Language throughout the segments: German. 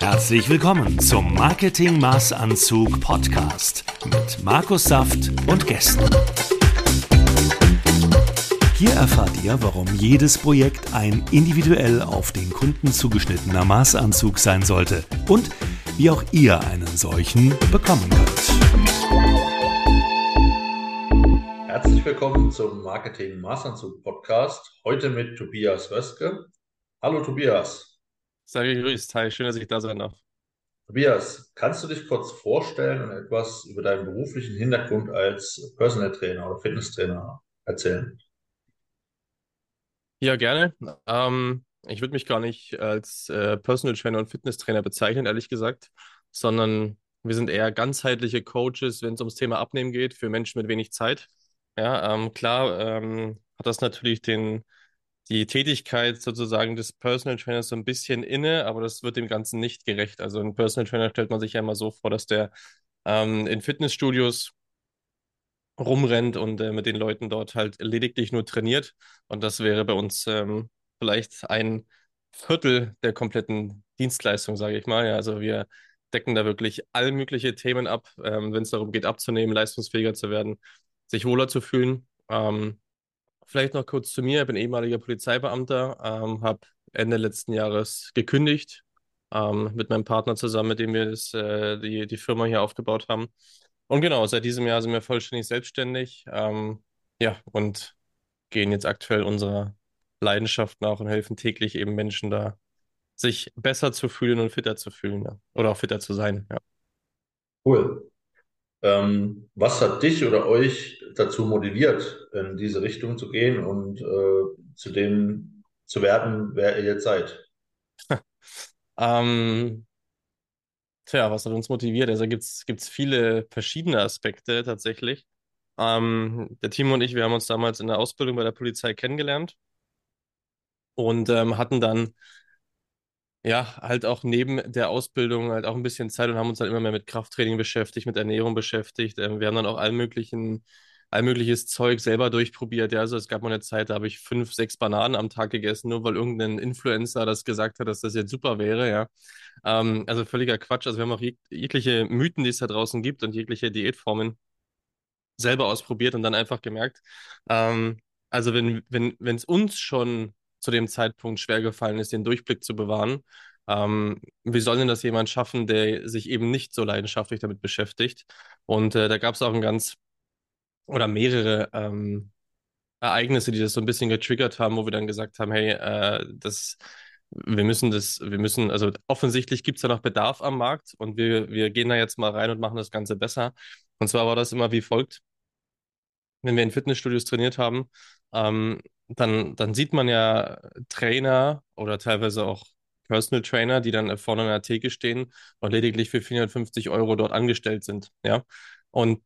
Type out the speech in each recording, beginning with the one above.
Herzlich willkommen zum Marketing Maßanzug Podcast mit Markus Saft und Gästen. Hier erfahrt ihr, warum jedes Projekt ein individuell auf den Kunden zugeschnittener Maßanzug sein sollte und wie auch ihr einen solchen bekommen könnt. Herzlich willkommen zum Marketing Maßanzug Podcast. Heute mit Tobias Wöske. Hallo Tobias. Sei gegrüßt. Hi, schön, dass ich da sein darf. Tobias, kannst du dich kurz vorstellen und etwas über deinen beruflichen Hintergrund als Personal Trainer oder Fitnesstrainer erzählen? Ja, gerne. Ähm, ich würde mich gar nicht als äh, Personal Trainer und Fitnesstrainer bezeichnen, ehrlich gesagt, sondern wir sind eher ganzheitliche Coaches, wenn es ums Thema Abnehmen geht, für Menschen mit wenig Zeit. Ja, ähm, klar ähm, hat das natürlich den, die Tätigkeit sozusagen des Personal Trainers so ein bisschen inne, aber das wird dem Ganzen nicht gerecht. Also ein Personal Trainer stellt man sich ja immer so vor, dass der ähm, in Fitnessstudios rumrennt und äh, mit den Leuten dort halt lediglich nur trainiert. Und das wäre bei uns ähm, vielleicht ein Viertel der kompletten Dienstleistung, sage ich mal. Ja, also wir decken da wirklich all mögliche Themen ab, ähm, wenn es darum geht, abzunehmen, leistungsfähiger zu werden, sich wohler zu fühlen. Ähm, vielleicht noch kurz zu mir. Ich bin ehemaliger Polizeibeamter, ähm, habe Ende letzten Jahres gekündigt ähm, mit meinem Partner zusammen, mit dem wir das, äh, die, die Firma hier aufgebaut haben. Und genau, seit diesem Jahr sind wir vollständig selbstständig. Ähm, ja, und gehen jetzt aktuell unserer Leidenschaft nach und helfen täglich eben Menschen da, sich besser zu fühlen und fitter zu fühlen. Ja. Oder auch fitter zu sein. Ja. Cool. Ähm, was hat dich oder euch dazu motiviert, in diese Richtung zu gehen und äh, zu dem zu werden, wer ihr jetzt seid? ähm, Tja, was hat uns motiviert? Also gibt es viele verschiedene Aspekte tatsächlich. Ähm, der Timo und ich, wir haben uns damals in der Ausbildung bei der Polizei kennengelernt und ähm, hatten dann ja halt auch neben der Ausbildung halt auch ein bisschen Zeit und haben uns dann immer mehr mit Krafttraining beschäftigt, mit Ernährung beschäftigt. Ähm, wir haben dann auch all möglichen allmögliches Zeug selber durchprobiert. Ja, also es gab mal eine Zeit, da habe ich fünf, sechs Bananen am Tag gegessen, nur weil irgendein Influencer das gesagt hat, dass das jetzt super wäre, ja. Ähm, also völliger Quatsch. Also wir haben auch jeg jegliche Mythen, die es da draußen gibt und jegliche Diätformen selber ausprobiert und dann einfach gemerkt, ähm, also wenn, wenn, wenn es uns schon zu dem Zeitpunkt schwer gefallen ist, den Durchblick zu bewahren, ähm, wie soll denn das jemand schaffen, der sich eben nicht so leidenschaftlich damit beschäftigt? Und äh, da gab es auch ein ganz oder mehrere ähm, Ereignisse, die das so ein bisschen getriggert haben, wo wir dann gesagt haben, hey, äh, das, wir müssen das, wir müssen, also offensichtlich gibt es da noch Bedarf am Markt und wir, wir gehen da jetzt mal rein und machen das Ganze besser. Und zwar war das immer wie folgt. Wenn wir in Fitnessstudios trainiert haben, ähm, dann, dann sieht man ja Trainer oder teilweise auch Personal Trainer, die dann vorne an der Theke stehen und lediglich für 450 Euro dort angestellt sind. Ja. Und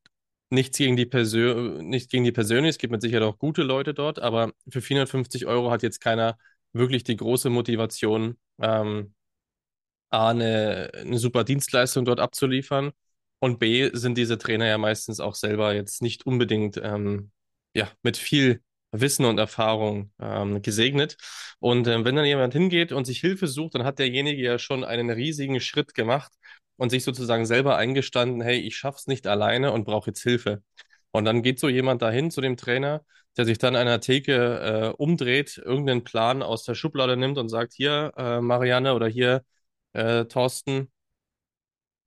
nichts gegen die Persön nicht gegen die Persönlich, es gibt mit Sicherheit auch gute Leute dort, aber für 450 Euro hat jetzt keiner wirklich die große Motivation, ähm, A, eine, eine super Dienstleistung dort abzuliefern und B, sind diese Trainer ja meistens auch selber jetzt nicht unbedingt ähm, ja, mit viel Wissen und Erfahrung ähm, gesegnet. Und ähm, wenn dann jemand hingeht und sich Hilfe sucht, dann hat derjenige ja schon einen riesigen Schritt gemacht und sich sozusagen selber eingestanden, hey, ich schaff's nicht alleine und brauche jetzt Hilfe. Und dann geht so jemand dahin zu dem Trainer, der sich dann an der Theke äh, umdreht, irgendeinen Plan aus der Schublade nimmt und sagt, hier, äh, Marianne oder hier, äh, Thorsten,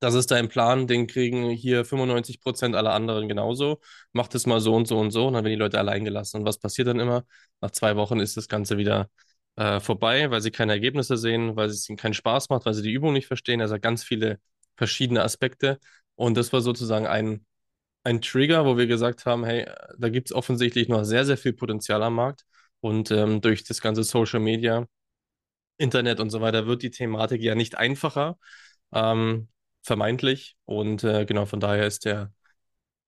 das ist dein Plan, den kriegen hier 95 Prozent aller anderen genauso. Mach das mal so und so und so. Und dann werden die Leute allein gelassen. Und was passiert dann immer? Nach zwei Wochen ist das Ganze wieder äh, vorbei, weil sie keine Ergebnisse sehen, weil es ihnen keinen Spaß macht, weil sie die Übung nicht verstehen. Also ganz viele verschiedene Aspekte. Und das war sozusagen ein, ein Trigger, wo wir gesagt haben, hey, da gibt es offensichtlich noch sehr, sehr viel Potenzial am Markt. Und ähm, durch das ganze Social Media, Internet und so weiter wird die Thematik ja nicht einfacher, ähm, vermeintlich. Und äh, genau von daher ist der,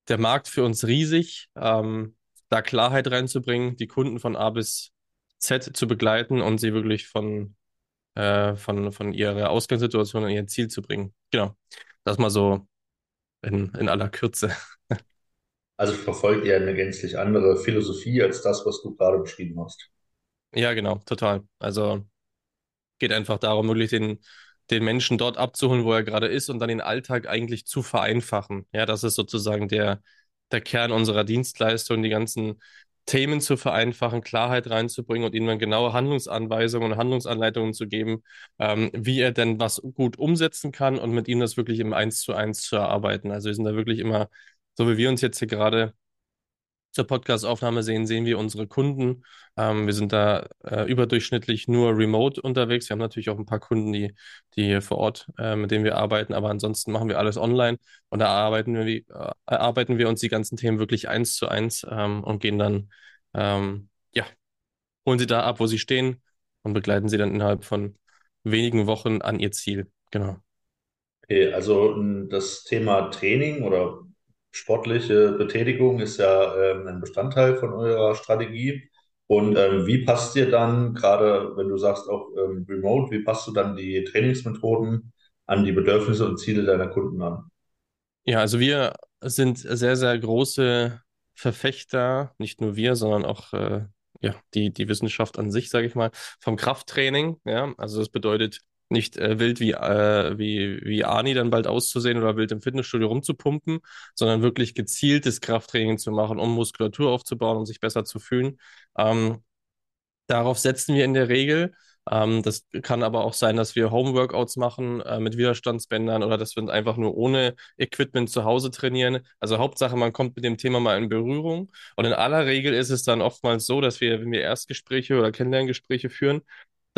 der Markt für uns riesig, ähm, da Klarheit reinzubringen, die Kunden von A bis Z zu begleiten und sie wirklich von äh, von, von ihrer Ausgangssituation an ihr Ziel zu bringen. Genau. Das mal so in, in aller Kürze. Also verfolgt ihr eine gänzlich andere Philosophie als das, was du gerade beschrieben hast. Ja, genau, total. Also Geht einfach darum, wirklich den, den Menschen dort abzuholen, wo er gerade ist und dann den Alltag eigentlich zu vereinfachen. Ja, das ist sozusagen der, der Kern unserer Dienstleistung, die ganzen Themen zu vereinfachen, Klarheit reinzubringen und ihnen dann genaue Handlungsanweisungen und Handlungsanleitungen zu geben, ähm, wie er denn was gut umsetzen kann und mit ihm das wirklich im Eins zu eins zu erarbeiten. Also wir sind da wirklich immer, so wie wir uns jetzt hier gerade zur Podcast-Aufnahme sehen, sehen wir unsere Kunden. Ähm, wir sind da äh, überdurchschnittlich nur remote unterwegs. Wir haben natürlich auch ein paar Kunden, die, die vor Ort, äh, mit denen wir arbeiten, aber ansonsten machen wir alles online und da arbeiten wir, äh, erarbeiten wir uns die ganzen Themen wirklich eins zu eins ähm, und gehen dann, ähm, ja, holen sie da ab, wo sie stehen und begleiten sie dann innerhalb von wenigen Wochen an ihr Ziel. Genau. Okay, also das Thema Training oder sportliche Betätigung ist ja ähm, ein Bestandteil von eurer Strategie. Und ähm, wie passt dir dann, gerade wenn du sagst auch ähm, remote, wie passt du dann die Trainingsmethoden an die Bedürfnisse und Ziele deiner Kunden an? Ja, also wir sind sehr, sehr große Verfechter, nicht nur wir, sondern auch äh, ja, die, die Wissenschaft an sich, sage ich mal, vom Krafttraining. Ja, also das bedeutet nicht äh, wild wie, äh, wie, wie Ani dann bald auszusehen oder wild im Fitnessstudio rumzupumpen, sondern wirklich gezieltes Krafttraining zu machen, um Muskulatur aufzubauen und sich besser zu fühlen. Ähm, darauf setzen wir in der Regel. Ähm, das kann aber auch sein, dass wir Home-Workouts machen äh, mit Widerstandsbändern oder dass wir einfach nur ohne Equipment zu Hause trainieren. Also Hauptsache, man kommt mit dem Thema mal in Berührung. Und in aller Regel ist es dann oftmals so, dass wir, wenn wir Erstgespräche oder Kennenlerngespräche führen,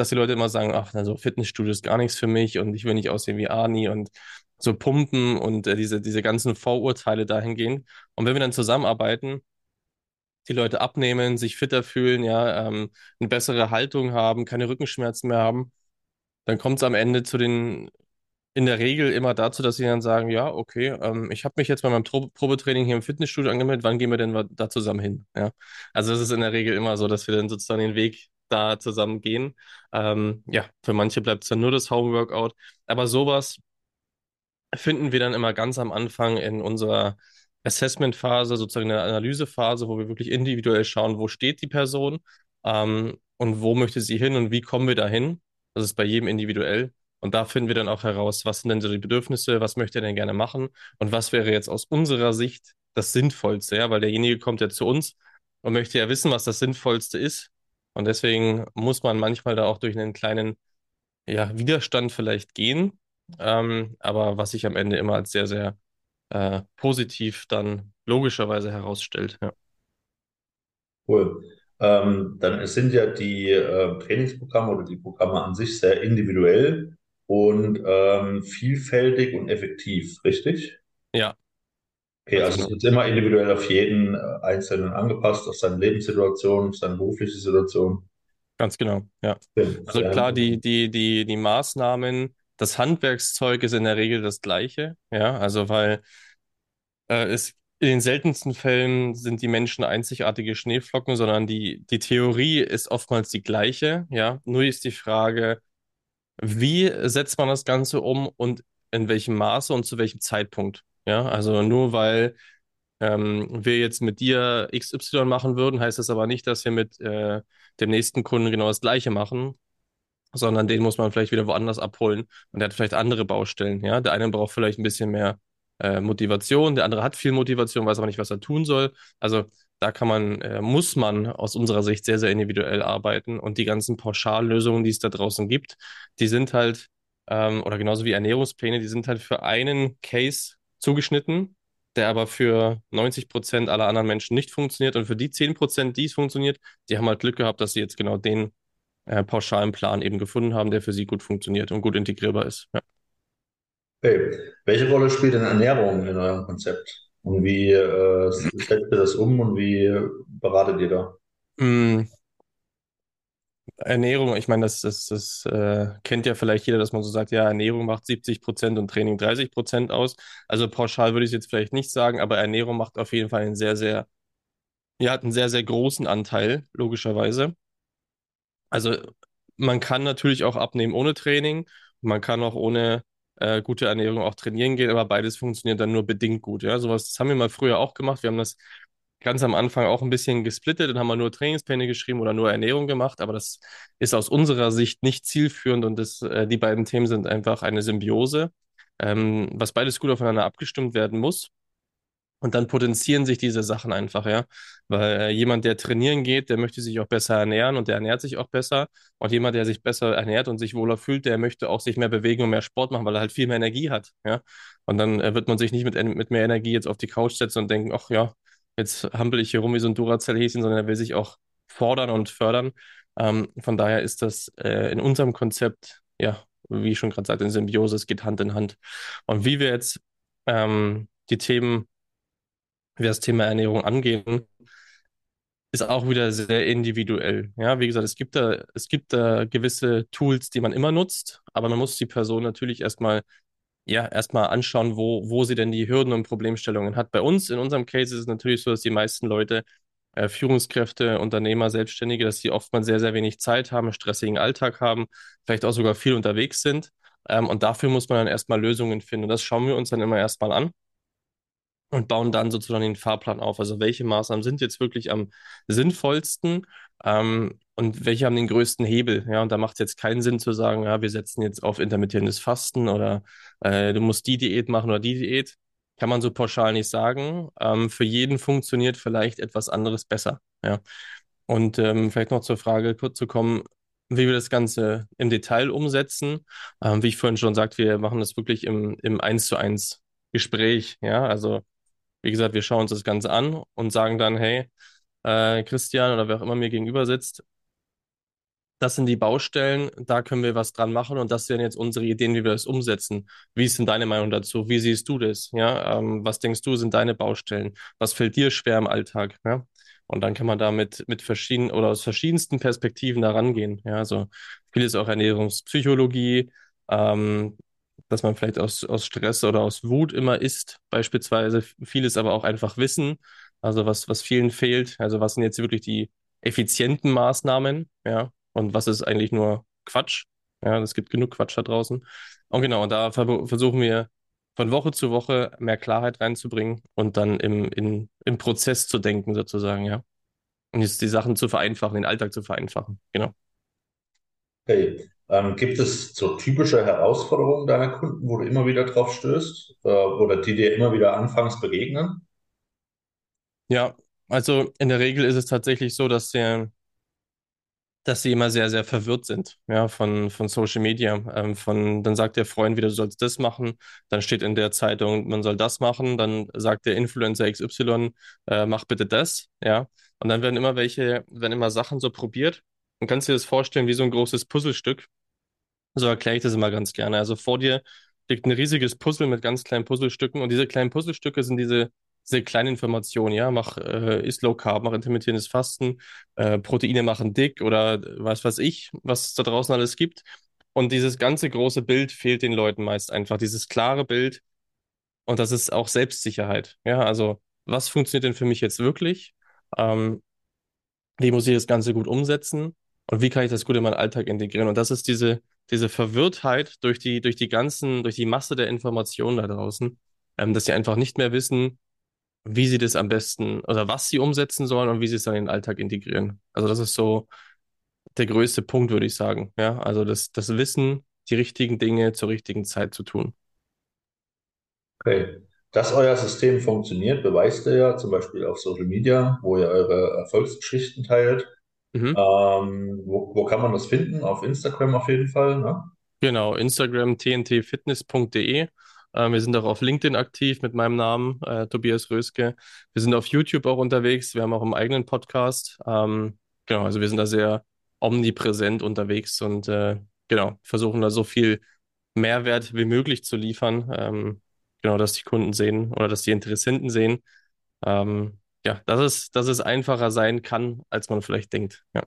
dass die Leute immer sagen, ach, also Fitnessstudio ist gar nichts für mich und ich will nicht aussehen wie Arni und so pumpen und äh, diese, diese ganzen Vorurteile dahingehen. Und wenn wir dann zusammenarbeiten, die Leute abnehmen, sich fitter fühlen, ja, ähm, eine bessere Haltung haben, keine Rückenschmerzen mehr haben, dann kommt es am Ende zu den, in der Regel immer dazu, dass sie dann sagen, ja, okay, ähm, ich habe mich jetzt bei meinem Tro Probetraining hier im Fitnessstudio angemeldet, wann gehen wir denn da zusammen hin? Ja, also es ist in der Regel immer so, dass wir dann sozusagen den Weg da zusammen gehen. Ähm, ja, für manche bleibt es dann nur das Homeworkout, aber sowas finden wir dann immer ganz am Anfang in unserer Assessment-Phase, sozusagen eine Analysephase, wo wir wirklich individuell schauen, wo steht die Person ähm, und wo möchte sie hin und wie kommen wir dahin. Das ist bei jedem individuell. Und da finden wir dann auch heraus, was sind denn so die Bedürfnisse, was möchte er denn gerne machen und was wäre jetzt aus unserer Sicht das Sinnvollste, ja, weil derjenige kommt ja zu uns und möchte ja wissen, was das Sinnvollste ist. Und deswegen muss man manchmal da auch durch einen kleinen ja, Widerstand vielleicht gehen. Ähm, aber was sich am Ende immer als sehr, sehr äh, positiv dann logischerweise herausstellt. Ja. Cool. Ähm, dann sind ja die äh, Trainingsprogramme oder die Programme an sich sehr individuell und ähm, vielfältig und effektiv, richtig? Ja. Okay, also es ist immer individuell auf jeden äh, Einzelnen angepasst, auf seine Lebenssituation, auf seine berufliche Situation. Ganz genau, ja. Also klar, die, die, die, die Maßnahmen, das Handwerkszeug ist in der Regel das gleiche, ja, also weil äh, es in den seltensten Fällen sind die Menschen einzigartige Schneeflocken, sondern die, die Theorie ist oftmals die gleiche, ja. Nur ist die Frage, wie setzt man das Ganze um und in welchem Maße und zu welchem Zeitpunkt, ja. Also nur weil ähm, wir jetzt mit dir XY machen würden, heißt das aber nicht, dass wir mit äh, dem nächsten Kunden genau das Gleiche machen, sondern den muss man vielleicht wieder woanders abholen und der hat vielleicht andere Baustellen. Ja, der eine braucht vielleicht ein bisschen mehr äh, Motivation, der andere hat viel Motivation, weiß aber nicht, was er tun soll. Also da kann man, äh, muss man aus unserer Sicht sehr, sehr individuell arbeiten und die ganzen Pauschallösungen, die es da draußen gibt, die sind halt ähm, oder genauso wie Ernährungspläne, die sind halt für einen Case zugeschnitten der aber für 90 Prozent aller anderen Menschen nicht funktioniert. Und für die 10 Prozent, die es funktioniert, die haben halt Glück gehabt, dass sie jetzt genau den äh, pauschalen Plan eben gefunden haben, der für sie gut funktioniert und gut integrierbar ist. Ja. Okay. Welche Rolle spielt denn Ernährung in eurem Konzept? Und wie äh, setzt ihr das um und wie beratet ihr da? Mm, Ernährung, ich meine, das, das, das äh, kennt ja vielleicht jeder, dass man so sagt, ja, Ernährung macht 70 Prozent und Training 30 Prozent aus. Also pauschal würde ich es jetzt vielleicht nicht sagen, aber Ernährung macht auf jeden Fall einen sehr, sehr, ja, hat einen sehr, sehr großen Anteil, logischerweise. Also man kann natürlich auch abnehmen ohne Training. Man kann auch ohne äh, gute Ernährung auch trainieren gehen, aber beides funktioniert dann nur bedingt gut. Ja, sowas, das haben wir mal früher auch gemacht. Wir haben das ganz am Anfang auch ein bisschen gesplittet und haben wir nur Trainingspläne geschrieben oder nur Ernährung gemacht, aber das ist aus unserer Sicht nicht zielführend und das, äh, die beiden Themen sind einfach eine Symbiose, ähm, was beides gut aufeinander abgestimmt werden muss. Und dann potenzieren sich diese Sachen einfach, ja. Weil äh, jemand, der trainieren geht, der möchte sich auch besser ernähren und der ernährt sich auch besser. Und jemand, der sich besser ernährt und sich wohler fühlt, der möchte auch sich mehr bewegen und mehr Sport machen, weil er halt viel mehr Energie hat, ja. Und dann äh, wird man sich nicht mit, mit mehr Energie jetzt auf die Couch setzen und denken, ach ja, jetzt hampel ich hier rum wie so ein Duracell-Häschen, sondern er will sich auch fordern und fördern. Ähm, von daher ist das äh, in unserem Konzept, ja, wie ich schon gerade sagte, in Symbiose, es geht Hand in Hand. Und wie wir jetzt ähm, die Themen wie das Thema Ernährung angehen, ist auch wieder sehr individuell. Ja, wie gesagt, es gibt da, es gibt da gewisse Tools, die man immer nutzt, aber man muss die Person natürlich erstmal, ja, erstmal anschauen, wo, wo sie denn die Hürden und Problemstellungen hat. Bei uns, in unserem Case, ist es natürlich so, dass die meisten Leute, äh, Führungskräfte, Unternehmer, Selbstständige, dass sie oftmals sehr, sehr wenig Zeit haben, stressigen Alltag haben, vielleicht auch sogar viel unterwegs sind. Ähm, und dafür muss man dann erstmal Lösungen finden. Und das schauen wir uns dann immer erstmal an und bauen dann sozusagen den Fahrplan auf. Also welche Maßnahmen sind jetzt wirklich am sinnvollsten ähm, und welche haben den größten Hebel? Ja, und da macht es jetzt keinen Sinn zu sagen, ja, wir setzen jetzt auf intermittierendes Fasten oder äh, du musst die Diät machen oder die Diät. Kann man so pauschal nicht sagen. Ähm, für jeden funktioniert vielleicht etwas anderes besser. Ja. Und ähm, vielleicht noch zur Frage kurz zu kommen, wie wir das Ganze im Detail umsetzen. Ähm, wie ich vorhin schon sagte, wir machen das wirklich im, im 1 zu 1 Gespräch. Ja, also wie gesagt, wir schauen uns das Ganze an und sagen dann, hey, äh, Christian oder wer auch immer mir gegenüber sitzt, das sind die Baustellen, da können wir was dran machen und das sind jetzt unsere Ideen, wie wir das umsetzen. Wie ist denn deine Meinung dazu? Wie siehst du das? Ja, ähm, was denkst du, sind deine Baustellen? Was fällt dir schwer im Alltag? Ja? Und dann kann man da mit, mit verschiedenen oder aus verschiedensten Perspektiven da rangehen. Ja, also vieles auch Ernährungspsychologie, ähm, dass man vielleicht aus, aus Stress oder aus Wut immer isst, beispielsweise. Vieles aber auch einfach Wissen, also was, was vielen fehlt. Also was sind jetzt wirklich die effizienten Maßnahmen, ja, und was ist eigentlich nur Quatsch. Ja, es gibt genug Quatsch da draußen. Und genau, und da ver versuchen wir von Woche zu Woche mehr Klarheit reinzubringen und dann im, in, im Prozess zu denken, sozusagen, ja. Und jetzt die Sachen zu vereinfachen, den Alltag zu vereinfachen. Genau. Okay. Ähm, gibt es so typische Herausforderungen deiner Kunden, wo du immer wieder drauf stößt äh, oder die dir immer wieder anfangs begegnen? Ja, also in der Regel ist es tatsächlich so, dass der, dass sie immer sehr, sehr verwirrt sind, ja, von, von Social Media. Ähm, von, dann sagt der Freund wieder, du sollst das machen, dann steht in der Zeitung, man soll das machen, dann sagt der Influencer XY, äh, mach bitte das, ja. Und dann werden immer welche, werden immer Sachen so probiert. Und kannst dir das vorstellen wie so ein großes Puzzlestück. So erkläre ich das immer ganz gerne. Also vor dir liegt ein riesiges Puzzle mit ganz kleinen Puzzlestücken und diese kleinen Puzzlestücke sind diese, diese kleinen Informationen, ja, mach, äh, isst Low Carb, mach intermittierendes Fasten, äh, Proteine machen dick oder was weiß ich, was es da draußen alles gibt. Und dieses ganze große Bild fehlt den Leuten meist einfach, dieses klare Bild. Und das ist auch Selbstsicherheit. Ja, also was funktioniert denn für mich jetzt wirklich? Ähm, wie muss ich das Ganze gut umsetzen? Und wie kann ich das gut in meinen Alltag integrieren? Und das ist diese, diese Verwirrtheit durch die, durch die ganzen, durch die Masse der Informationen da draußen, ähm, dass sie einfach nicht mehr wissen, wie sie das am besten oder was sie umsetzen sollen und wie sie es dann in den Alltag integrieren. Also das ist so der größte Punkt, würde ich sagen. Ja, also das, das Wissen, die richtigen Dinge zur richtigen Zeit zu tun. Okay. Dass euer System funktioniert, beweist ihr ja zum Beispiel auf Social Media, wo ihr eure Erfolgsgeschichten teilt. Mhm. Ähm, wo, wo kann man das finden? Auf Instagram auf jeden Fall, ne? Genau, Instagram tntfitness.de. Äh, wir sind auch auf LinkedIn aktiv mit meinem Namen, äh, Tobias Röske. Wir sind auf YouTube auch unterwegs. Wir haben auch einen eigenen Podcast. Ähm, genau, also wir sind da sehr omnipräsent unterwegs und äh, genau, versuchen da so viel Mehrwert wie möglich zu liefern. Ähm, genau, dass die Kunden sehen oder dass die Interessenten sehen. Ähm, ja, dass es, dass es einfacher sein kann, als man vielleicht denkt. Ja.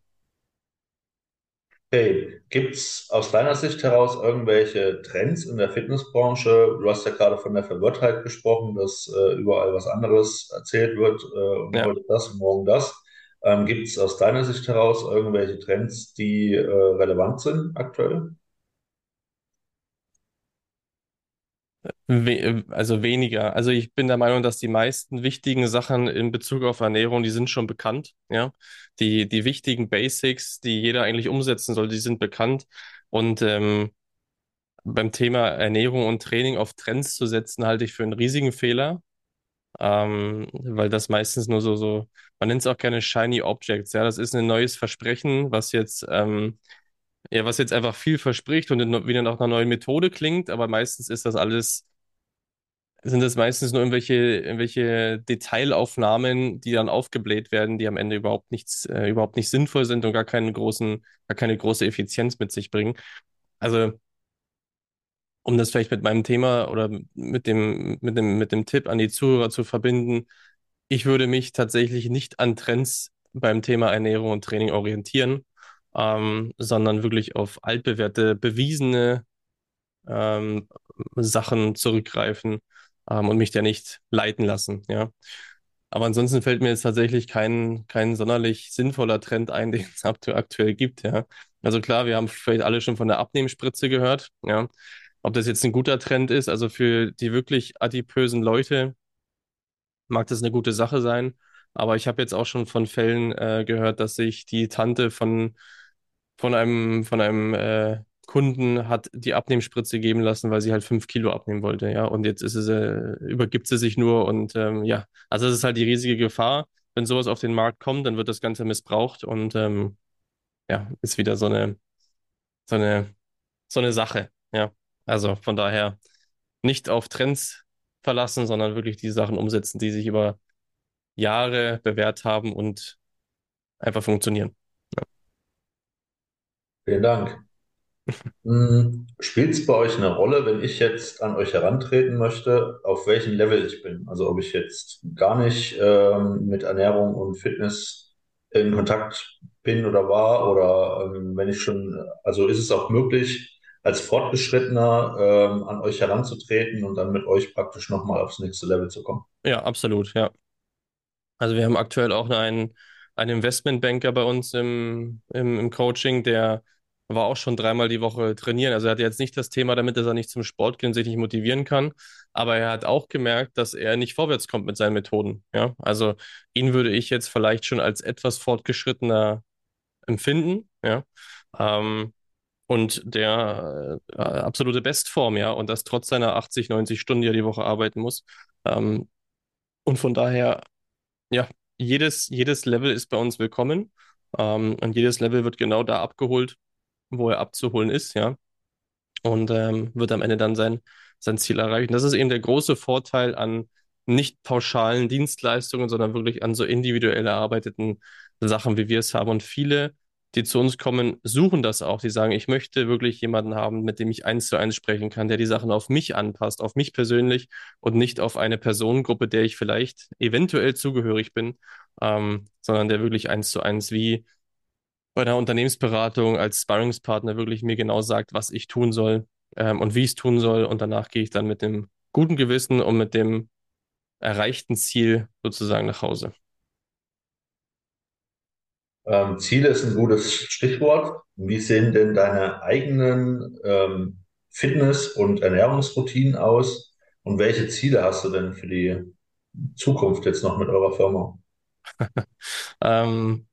Hey, gibt es aus deiner Sicht heraus irgendwelche Trends in der Fitnessbranche? Du hast ja gerade von der Verwirrtheit gesprochen, dass äh, überall was anderes erzählt wird äh, und Ja. heute das und morgen das. Ähm, gibt es aus deiner Sicht heraus irgendwelche Trends, die äh, relevant sind aktuell? We also weniger. Also ich bin der Meinung, dass die meisten wichtigen Sachen in Bezug auf Ernährung, die sind schon bekannt. Ja, die die wichtigen Basics, die jeder eigentlich umsetzen soll, die sind bekannt. Und ähm, beim Thema Ernährung und Training auf Trends zu setzen, halte ich für einen riesigen Fehler, ähm, weil das meistens nur so so, man nennt es auch gerne shiny Objects. Ja, das ist ein neues Versprechen, was jetzt ähm, ja, was jetzt einfach viel verspricht und wieder nach einer neuen Methode klingt, aber meistens ist das alles sind das meistens nur irgendwelche, irgendwelche Detailaufnahmen, die dann aufgebläht werden, die am Ende überhaupt nichts, äh, überhaupt nicht sinnvoll sind und gar keinen großen, gar keine große Effizienz mit sich bringen. Also, um das vielleicht mit meinem Thema oder mit dem, mit dem, mit dem Tipp an die Zuhörer zu verbinden, ich würde mich tatsächlich nicht an Trends beim Thema Ernährung und Training orientieren, ähm, sondern wirklich auf altbewährte, bewiesene ähm, Sachen zurückgreifen ähm, und mich da nicht leiten lassen, ja. Aber ansonsten fällt mir jetzt tatsächlich kein, kein sonderlich sinnvoller Trend ein, den es aktu- aktuell gibt, ja. Also klar, wir haben vielleicht alle schon von der Abnehmspritze gehört, ja. Ob das jetzt ein guter Trend ist, also für die wirklich adipösen Leute mag das eine gute Sache sein. Aber ich habe jetzt auch schon von Fällen äh, gehört, dass sich die Tante von von einem, von einem äh, Kunden hat die Abnehmspritze geben lassen, weil sie halt fünf Kilo abnehmen wollte, ja. Und jetzt ist es, äh, übergibt sie sich nur und ähm, ja, also das ist halt die riesige Gefahr. Wenn sowas auf den Markt kommt, dann wird das Ganze missbraucht und ähm, ja, ist wieder so eine, so eine, so eine Sache, ja. Also von daher nicht auf Trends verlassen, sondern wirklich die Sachen umsetzen, die sich über Jahre bewährt haben und einfach funktionieren. Vielen Dank. Spielt es bei euch eine Rolle, wenn ich jetzt an euch herantreten möchte, auf welchem Level ich bin? Also ob ich jetzt gar nicht ähm, mit Ernährung und Fitness in Kontakt bin oder war oder ähm, wenn ich schon, also ist es auch möglich, als Fortgeschrittener ähm, an euch heranzutreten und dann mit euch praktisch nochmal aufs nächste Level zu kommen? Ja, absolut, ja. Also wir haben aktuell auch einen, einen Investmentbanker bei uns im, im, im Coaching, der war auch schon dreimal die Woche trainieren. Also er hat jetzt nicht das Thema damit, dass er nicht zum Sport geht und sich nicht motivieren kann, aber er hat auch gemerkt, dass er nicht vorwärts kommt mit seinen Methoden. Ja, also ihn würde ich jetzt vielleicht schon als etwas fortgeschrittener empfinden. Ja, ähm, und der äh, absolute Bestform, ja, und das trotz seiner 80, 90 Stunden, die er die Woche arbeiten muss. Ähm, und von daher ja, jedes, jedes Level ist bei uns willkommen. Ähm, und jedes Level wird genau da abgeholt, wo er abzuholen ist, ja. Und ähm, wird am Ende dann sein, sein Ziel erreichen. Das ist eben der große Vorteil an nicht pauschalen Dienstleistungen, sondern wirklich an so individuell erarbeiteten Sachen, wie wir es haben. Und viele, die zu uns kommen, suchen das auch. Die sagen, ich möchte wirklich jemanden haben, mit dem ich eins zu eins sprechen kann, der die Sachen auf mich anpasst, auf mich persönlich und nicht auf eine Personengruppe, der ich vielleicht eventuell zugehörig bin, ähm, sondern der wirklich eins zu eins wie bei einer Unternehmensberatung als Sparringspartner wirklich mir genau sagt, was ich tun soll, ähm, und wie ich es tun soll. Und danach gehe ich dann mit dem guten Gewissen und mit dem erreichten Ziel sozusagen nach Hause. Ähm, Ziele ist ein gutes Stichwort. Wie sehen denn deine eigenen ähm, Fitness- und Ernährungsroutinen aus? Und welche Ziele hast du denn für die Zukunft jetzt noch mit eurer Firma? Ähm,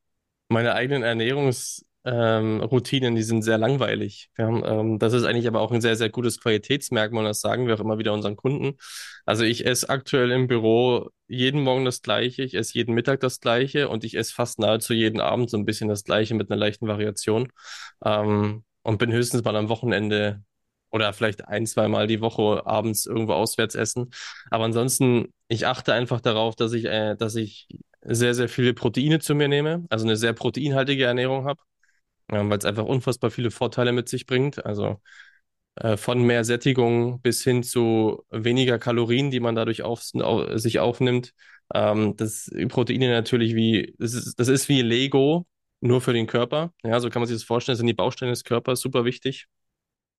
meine eigenen Ernährungsroutinen, ähm, Routinen, die sind sehr langweilig. Ja, ähm, das ist eigentlich aber auch ein sehr, sehr gutes Qualitätsmerkmal, das sagen wir auch immer wieder unseren Kunden. Also ich esse aktuell im Büro jeden Morgen das Gleiche, ich esse jeden Mittag das Gleiche und ich esse fast nahezu jeden Abend so ein bisschen das Gleiche mit einer leichten Variation. Ähm, und bin höchstens mal am Wochenende oder vielleicht ein, zwei Mal die Woche abends irgendwo auswärts essen. Aber ansonsten, ich achte einfach darauf, dass ich, äh, dass ich sehr, sehr viele Proteine zu mir nehme, also eine sehr proteinhaltige Ernährung habe, weil es einfach unfassbar viele Vorteile mit sich bringt. Also äh, von mehr Sättigung bis hin zu weniger Kalorien, die man dadurch auf, au, sich aufnimmt. Ähm, das Proteine natürlich wie, das ist, das ist wie Lego, nur für den Körper. Ja, so kann man sich das vorstellen, das sind die Bausteine des Körpers, super wichtig.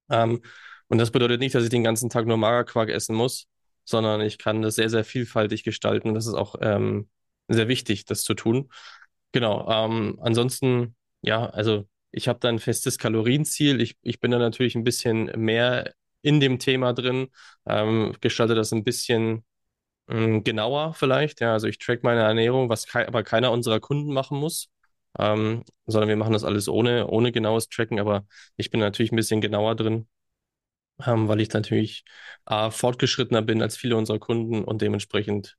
Ähm, und das bedeutet nicht, dass ich den ganzen Tag nur Magerquark essen muss, sondern ich kann das sehr, sehr vielfältig gestalten. Das ist auch ähm, sehr wichtig, das zu tun. Genau. Ähm, ansonsten, ja, also ich habe da ein festes Kalorienziel. Ich, ich bin da natürlich ein bisschen mehr in dem Thema drin, ähm, gestalte das ein bisschen ähm, genauer vielleicht. Ja, also ich track meine Ernährung, was kei aber keiner unserer Kunden machen muss. Ähm, sondern wir machen das alles ohne, ohne genaues Tracken, aber ich bin natürlich ein bisschen genauer drin, ähm, weil ich natürlich äh, fortgeschrittener bin als viele unserer Kunden und dementsprechend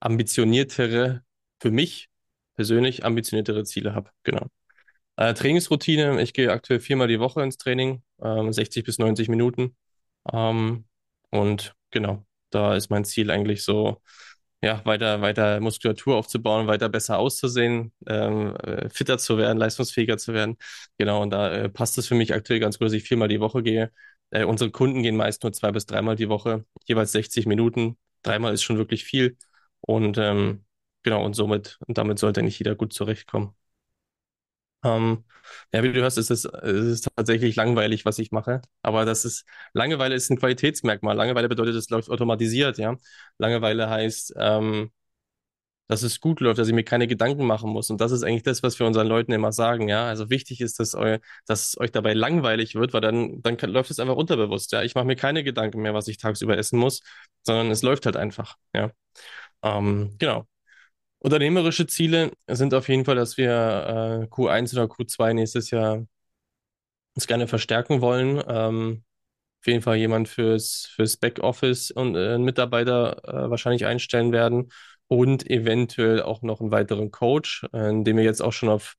ambitioniertere, für mich persönlich ambitioniertere Ziele habe. Genau. Äh, Trainingsroutine, ich gehe aktuell viermal die Woche ins Training, ähm, 60 bis 90 Minuten. Ähm, und genau, da ist mein Ziel eigentlich so, ja, weiter, weiter Muskulatur aufzubauen, weiter besser auszusehen, ähm, äh, fitter zu werden, leistungsfähiger zu werden. Genau, und da äh, passt es für mich aktuell ganz gut, dass ich viermal die Woche gehe. Äh, unsere Kunden gehen meist nur zwei bis dreimal die Woche, jeweils 60 Minuten. Dreimal ist schon wirklich viel. Und ähm, genau, und somit, und damit sollte nicht jeder gut zurechtkommen. Ähm, ja, wie du hörst, ist es, es ist tatsächlich langweilig, was ich mache. Aber das ist, Langeweile ist ein Qualitätsmerkmal. Langeweile bedeutet, es läuft automatisiert, ja. Langeweile heißt, ähm, dass es gut läuft, dass ich mir keine Gedanken machen muss. Und das ist eigentlich das, was wir unseren Leuten immer sagen, ja. Also wichtig ist, dass, eu, dass es euch dabei langweilig wird, weil dann, dann kann, läuft es einfach unterbewusst, ja. Ich mache mir keine Gedanken mehr, was ich tagsüber essen muss, sondern es läuft halt einfach, ja. Ähm, genau. Unternehmerische Ziele sind auf jeden Fall, dass wir äh, Q1 oder Q2 nächstes Jahr uns gerne verstärken wollen. Ähm, auf jeden Fall jemand fürs, fürs Backoffice und äh, einen Mitarbeiter äh, wahrscheinlich einstellen werden und eventuell auch noch einen weiteren Coach, äh, den wir jetzt auch schon auf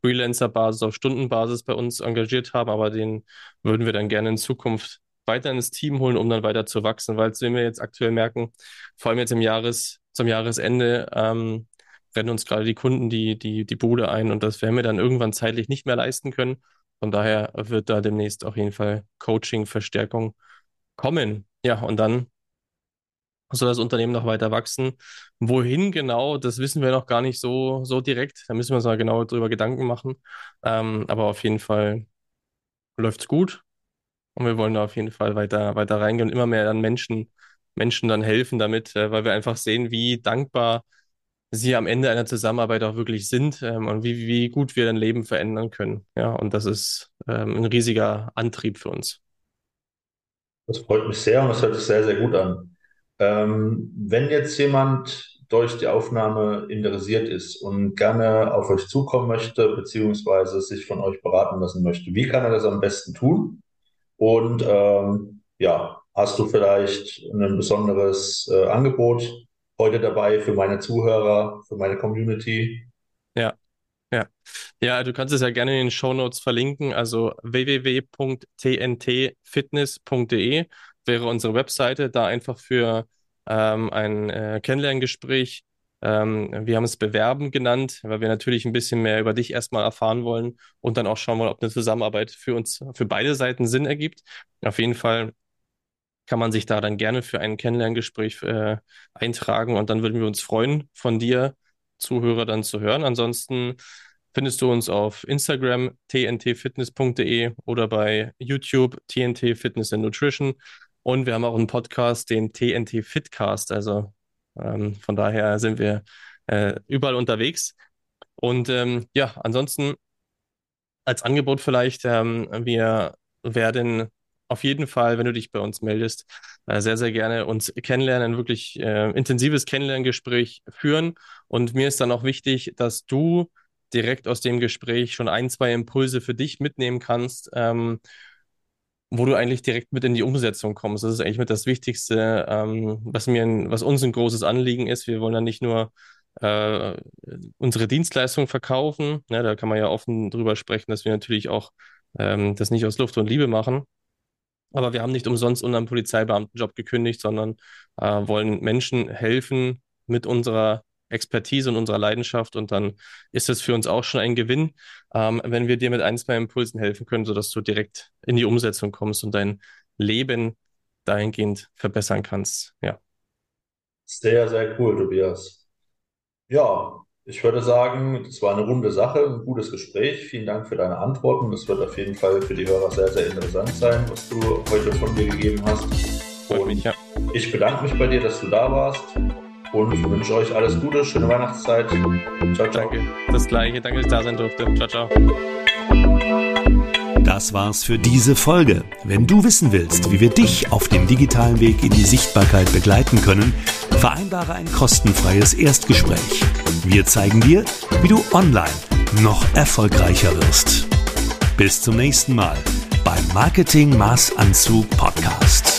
Freelancer-Basis, auf Stundenbasis bei uns engagiert haben, aber den würden wir dann gerne in Zukunft weiter ins Team holen, um dann weiter zu wachsen, weil wir jetzt aktuell merken, vor allem jetzt im Jahres, zum Jahresende, ähm, rennen uns gerade die Kunden die, die, die Bude ein und das werden wir dann irgendwann zeitlich nicht mehr leisten können. Von daher wird da demnächst auf jeden Fall Coaching, Verstärkung kommen. Ja, und dann soll das Unternehmen noch weiter wachsen. Wohin genau, das wissen wir noch gar nicht so, so direkt. Da müssen wir uns mal genau drüber Gedanken machen. Ähm, aber auf jeden Fall läuft es gut. Und wir wollen da auf jeden Fall weiter, weiter reingehen und immer mehr dann Menschen, Menschen dann helfen damit, äh, weil wir einfach sehen, wie dankbar sie am Ende einer Zusammenarbeit auch wirklich sind ähm, und wie, wie gut wir dein Leben verändern können. Ja, und das ist ähm, ein riesiger Antrieb für uns. Das freut mich sehr und das hört sich sehr, sehr gut an. Ähm, wenn jetzt jemand durch die Aufnahme interessiert ist und gerne auf euch zukommen möchte, beziehungsweise sich von euch beraten lassen möchte, wie kann er das am besten tun? Und ähm, ja, hast du vielleicht ein besonderes äh, Angebot heute dabei für meine Zuhörer, für meine Community? Ja, ja. Ja, du kannst es ja gerne in den Show Notes verlinken. Also www.tntfitness.de wäre unsere Webseite, da einfach für ähm, ein äh, Kennenlerngespräch ähm, wir haben es Bewerben genannt, weil wir natürlich ein bisschen mehr über dich erstmal erfahren wollen und dann auch schauen wollen, ob eine Zusammenarbeit für uns, für beide Seiten Sinn ergibt. Auf jeden Fall kann man sich da dann gerne für ein Kennenlerngespräch äh, eintragen und dann würden wir uns freuen, von dir, Zuhörer, dann zu hören. Ansonsten findest du uns auf Instagram tntfitness.de oder bei YouTube TNT Fitness and Nutrition. Und wir haben auch einen Podcast, den TNT Fitcast. Also ähm, von daher sind wir äh, überall unterwegs. Und ähm, ja, ansonsten als Angebot vielleicht, ähm, wir werden auf jeden Fall, wenn du dich bei uns meldest, äh, sehr, sehr gerne uns kennenlernen, ein wirklich äh, intensives Kennenlerngespräch führen. Und mir ist dann auch wichtig, dass du direkt aus dem Gespräch schon ein, zwei Impulse für dich mitnehmen kannst, ähm, wo du eigentlich direkt mit in die Umsetzung kommst. Das ist eigentlich mit das Wichtigste, ähm, was mir, ein, was uns ein großes Anliegen ist. Wir wollen ja nicht nur äh, unsere Dienstleistung verkaufen. Ne, da kann man ja offen drüber sprechen, dass wir natürlich auch ähm, das nicht aus Luft und Liebe machen. Aber wir haben nicht umsonst unseren Polizeibeamtenjob gekündigt, sondern äh, wollen Menschen helfen mit unserer Expertise und unserer Leidenschaft. Und dann ist es für uns auch schon ein Gewinn, ähm, wenn wir dir mit ein, zwei Impulsen helfen können, sodass du direkt in die Umsetzung kommst und dein Leben dahingehend verbessern kannst. Ja. Sehr, sehr cool, Tobias. Ja, ich würde sagen, das war eine runde Sache, ein gutes Gespräch. Vielen Dank für deine Antworten. Das wird auf jeden Fall für die Hörer sehr, sehr interessant sein, was du heute von dir gegeben hast. Ja. Ich bedanke mich bei dir, dass du da warst und wünsche euch alles Gute, schöne Weihnachtszeit. Ciao, ciao. Danke. Das gleiche. Danke, dass ich da sein durfte. Ciao, ciao. Das war's für diese Folge. Wenn du wissen willst, wie wir dich auf dem digitalen Weg in die Sichtbarkeit begleiten können, vereinbare ein kostenfreies Erstgespräch. Wir zeigen dir, wie du online noch erfolgreicher wirst. Bis zum nächsten Mal beim Marketing Maßanzug Podcast.